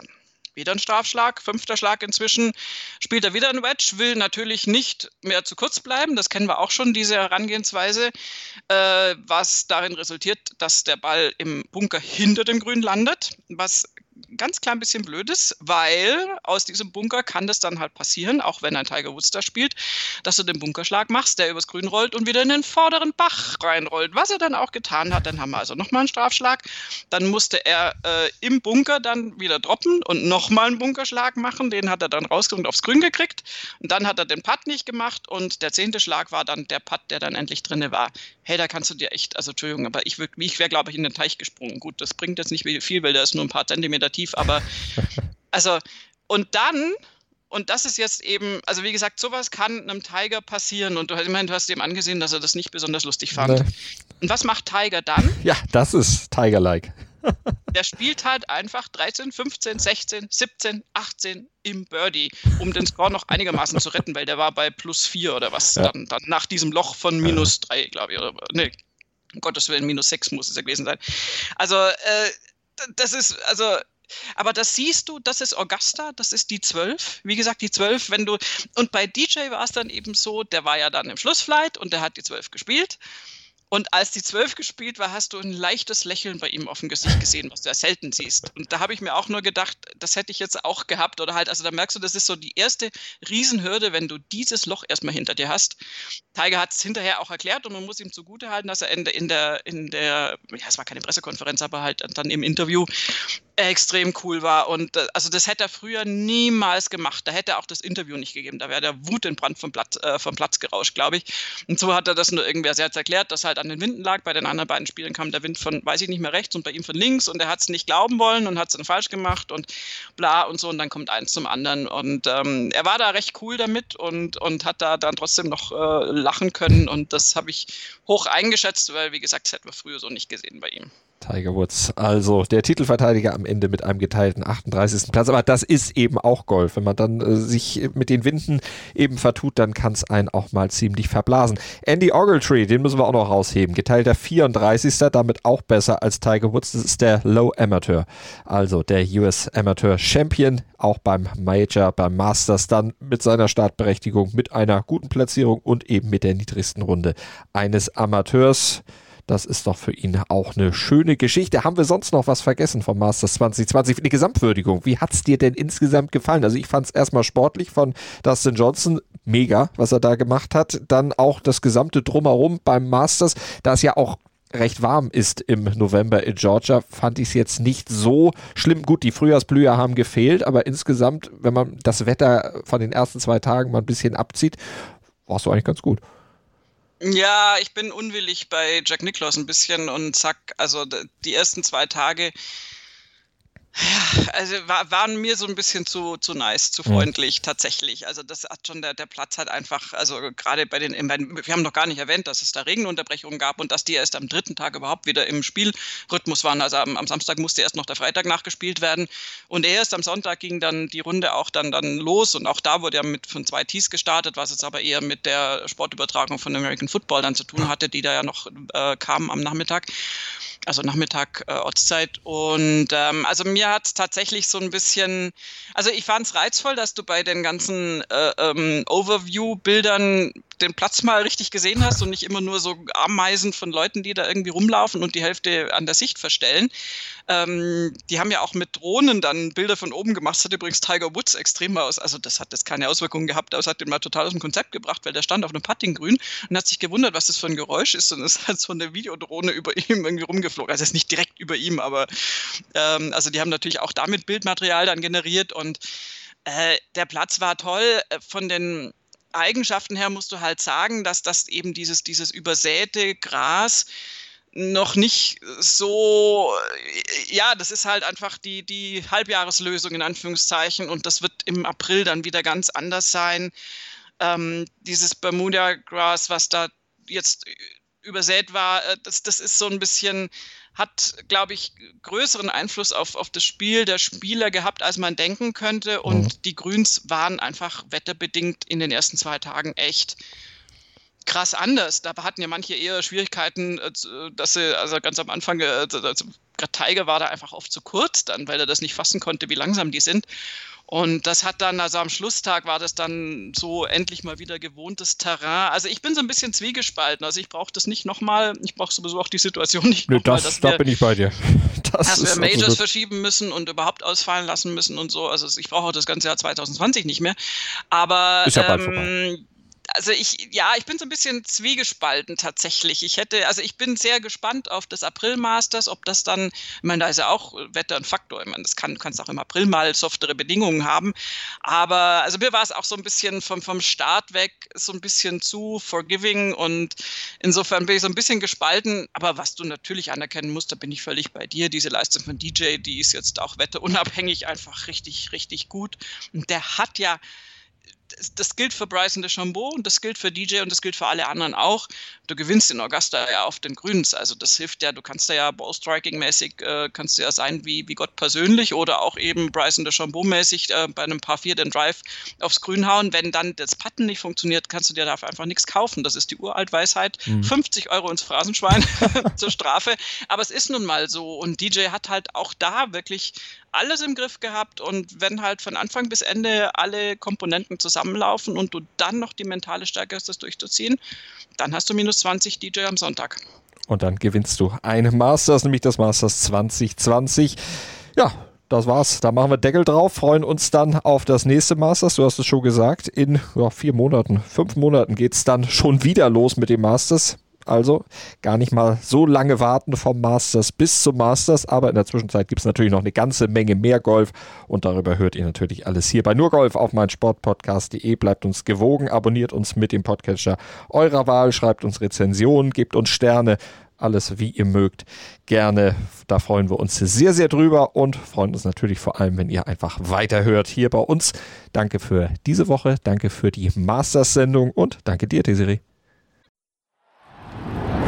S2: Wieder ein Strafschlag, fünfter Schlag inzwischen. Spielt er wieder ein Wedge, will natürlich nicht mehr zu kurz bleiben. Das kennen wir auch schon, diese Herangehensweise, äh, was darin resultiert, dass der Ball im Bunker hinter dem Grün landet, was ganz klein bisschen blöd ist, weil aus diesem Bunker kann das dann halt passieren, auch wenn ein Tiger Woods da spielt, dass du den Bunkerschlag machst, der übers Grün rollt und wieder in den vorderen Bach reinrollt. Was er dann auch getan hat, dann haben wir also nochmal einen Strafschlag. Dann musste er äh, im Bunker dann wieder droppen und nochmal einen Bunkerschlag machen. Den hat er dann rausgeholt und aufs Grün gekriegt. Und dann hat er den Putt nicht gemacht und der zehnte Schlag war dann der Putt, der dann endlich drinne war. Hey, da kannst du dir echt, also Entschuldigung, aber ich, ich wäre, glaube ich, in den Teich gesprungen. Gut, das bringt jetzt nicht viel, weil der ist nur ein paar Zentimeter tief, aber also, und dann, und das ist jetzt eben, also wie gesagt, sowas kann einem Tiger passieren und du, ich meine, du hast ihm angesehen, dass er das nicht besonders lustig fand.
S1: Nee.
S2: Und was macht Tiger dann?
S1: ja, das ist Tiger-like.
S2: Der spielt halt einfach 13, 15, 16, 17, 18 im Birdie, um den Score noch einigermaßen zu retten, weil der war bei plus 4 oder was
S1: Ja.
S2: dann, dann nach diesem Loch von minus 3, glaube ich, oder nee, um Gottes Willen, minus 6 muss es ja gewesen sein. Also, äh, das ist, also, aber das siehst du, das ist Augusta, das ist die 12. Wie gesagt, die 12, wenn du, und bei DJ war es dann eben so, der war ja dann im Schlussflight und der hat die 12 gespielt. Und als die 12 gespielt war, hast du ein leichtes Lächeln bei ihm auf dem Gesicht gesehen, was du ja selten siehst. Und da habe ich mir auch nur gedacht, das hätte ich jetzt auch gehabt. Oder halt, also da merkst du, das ist so die erste Riesenhürde, wenn du dieses Loch erstmal hinter dir hast. Tiger hat es hinterher auch erklärt und man muss ihm zugutehalten, dass er in der, in der, in der, ja, es war keine Pressekonferenz, aber halt dann im Interview extrem cool war. Und äh, also das hätte er früher niemals gemacht. Da hätte er auch das Interview nicht gegeben. Da wäre der wutentbrannt vom Platz, äh, vom Platz gerauscht, glaube ich. Und so hat er das nur irgendwer. Sie hat erklärt, dass halt an den Winden lag. Bei den anderen beiden Spielen kam der Wind von, weiß ich nicht mehr rechts und bei ihm von links. Und er hat es nicht glauben wollen und hat es dann falsch gemacht und bla und so. Und dann kommt eins zum anderen. Und ähm, er war da recht cool damit und, und hat da dann trotzdem noch äh, lachen können. Und das habe ich hoch eingeschätzt, weil, wie gesagt, das hätten wir früher so nicht gesehen bei ihm.
S1: Tiger Woods, also der Titelverteidiger am Ende mit einem geteilten 38. Platz. Aber das ist eben auch Golf. Wenn man dann äh, sich mit den Winden eben vertut, dann kann es einen auch mal ziemlich verblasen. Andy Ogletree, den müssen wir auch noch rausheben. Geteilter 34. Damit auch besser als Tiger Woods. Das ist der Low Amateur. Also der US Amateur Champion, auch beim Major, beim Masters, dann mit seiner Startberechtigung, mit einer guten Platzierung und eben mit der niedrigsten Runde eines Amateurs. Das ist doch für ihn auch eine schöne Geschichte. Haben wir sonst noch was vergessen vom Masters 2020? Die Gesamtwürdigung. Wie hat es dir denn insgesamt gefallen? Also ich fand es erstmal sportlich von Dustin Johnson. Mega, was er da gemacht hat. Dann auch das gesamte Drumherum beim Masters, da es ja auch recht warm ist im November in Georgia, fand ich es jetzt nicht so schlimm. Gut, die Frühjahrsblüher haben gefehlt, aber insgesamt, wenn man das Wetter von den ersten zwei Tagen mal ein bisschen abzieht, war es eigentlich ganz gut.
S2: Ja, ich bin unwillig bei Jack Nicklaus ein bisschen und zack, also die ersten zwei Tage Ja, also war, waren mir so ein bisschen zu, zu nice, zu freundlich ja. tatsächlich. Also das hat schon der, der Platz hat einfach, also gerade bei den, wir haben noch gar nicht erwähnt, dass es da Regenunterbrechungen gab und dass die erst am dritten Tag überhaupt wieder im Spielrhythmus waren. Also am, am Samstag musste erst noch der Freitag nachgespielt werden und erst am Sonntag ging dann die Runde auch dann, dann los und auch da wurde ja mit von zwei Tees gestartet, was jetzt aber eher mit der Sportübertragung von American Football dann zu tun hatte, die da ja noch äh, kam am Nachmittag also Nachmittag äh, Ortszeit. Und ähm, also mir hat tatsächlich so ein bisschen, also ich fand es reizvoll, dass du bei den ganzen äh, ähm, Overview-Bildern den Platz mal richtig gesehen hast und nicht immer nur so Ameisen von Leuten, die da irgendwie rumlaufen und die Hälfte an der Sicht verstellen. Ähm, die haben ja auch mit Drohnen dann Bilder von oben gemacht. Das hat übrigens Tiger Woods extrem aus, also das hat jetzt keine Auswirkungen gehabt, aber es hat den mal total aus dem Konzept gebracht, weil der stand auf einem Puttinggrün und hat sich gewundert, was das für ein Geräusch ist und es hat so eine Videodrohne über ihm irgendwie rumgeflogen. Also es ist nicht direkt über ihm, aber ähm, also die haben natürlich auch damit Bildmaterial dann generiert und äh, der Platz war toll. Äh, von den Eigenschaften her musst du halt sagen, dass das eben dieses, dieses übersäte Gras noch nicht so, ja, das ist halt einfach die, die Halbjahreslösung in Anführungszeichen und das wird im April dann wieder ganz anders sein. Ähm, dieses Bermuda Grass, was da jetzt übersät war, äh, das, das ist so ein bisschen, hat, glaube ich, größeren Einfluss auf, auf das Spiel der Spieler gehabt, als man denken könnte. Und mhm. die Grüns waren einfach wetterbedingt in den ersten zwei Tagen echt krass anders. Da hatten ja manche eher Schwierigkeiten, äh, dass sie, also ganz am Anfang, also Tiger war da einfach oft zu kurz dann, weil er das nicht fassen konnte, wie langsam die sind. Und das hat dann, also am Schlusstag war das dann so endlich mal wieder gewohntes Terrain. Also ich bin so ein bisschen zwiegespalten. Also ich brauche das nicht nochmal. Ich brauche sowieso auch die Situation nicht
S1: nochmal. Das, da bin ich bei dir.
S2: Das dass wir Majors absolut. verschieben müssen und überhaupt ausfallen lassen müssen und so. Also ich brauche das ganze Jahr 2020 nicht mehr. Aber
S1: ist ja bald ähm, vorbei
S2: also ich, ja, ich bin so ein bisschen zwiegespalten tatsächlich. Ich hätte, also ich bin sehr gespannt auf das April Masters, ob das dann, ich meine, da ist ja auch Wetter ein Faktor. Ich meine, das kann, du kannst auch im April mal softere Bedingungen haben. Aber also mir war es auch so ein bisschen vom, vom Start weg so ein bisschen zu forgiving und insofern bin ich so ein bisschen gespalten. Aber was du natürlich anerkennen musst, da bin ich völlig bei dir. Diese Leistung von DJ, die ist jetzt auch wetterunabhängig einfach richtig, richtig gut. Und der hat ja das gilt für Bryson DeChambeau und das gilt für DJ und das gilt für alle anderen auch. Du gewinnst in Augusta ja auf den Grüns, also das hilft ja, du kannst da ja Ballstriking-mäßig, äh, kannst du ja sein wie, wie Gott persönlich oder auch eben Bryson DeChambeau-mäßig äh, bei einem Paar 4 den Drive aufs Grün hauen. Wenn dann das Putten nicht funktioniert, kannst du dir dafür einfach nichts kaufen. Das ist die Uraltweisheit. Mhm. 50 Euro ins Phrasenschwein zur Strafe. Aber es ist nun mal so und DJ hat halt auch da wirklich alles im Griff gehabt und wenn halt von Anfang bis Ende alle Komponenten zusammenlaufen und du dann noch die mentale Stärke hast, das durchzuziehen, dann hast du minus 20 DJ am Sonntag.
S1: Und dann gewinnst du ein Masters, nämlich das Masters 2020. Ja, das war's. Da machen wir Deckel drauf, freuen uns dann auf das nächste Masters. Du hast es schon gesagt, in ja, vier Monaten, fünf Monaten geht es dann schon wieder los mit dem Masters. Also gar nicht mal so lange warten vom Masters bis zum Masters, aber in der Zwischenzeit gibt es natürlich noch eine ganze Menge mehr Golf und darüber hört ihr natürlich alles hier bei nur Golf auf meinsportpodcast.de. Bleibt uns gewogen, abonniert uns mit dem Podcatcher eurer Wahl, schreibt uns Rezensionen, gebt uns Sterne alles wie ihr mögt. Gerne. Da freuen wir uns sehr, sehr drüber und freuen uns natürlich vor allem, wenn ihr einfach weiterhört hier bei uns. Danke für diese Woche, danke für die Masters-Sendung und danke dir, Desiree.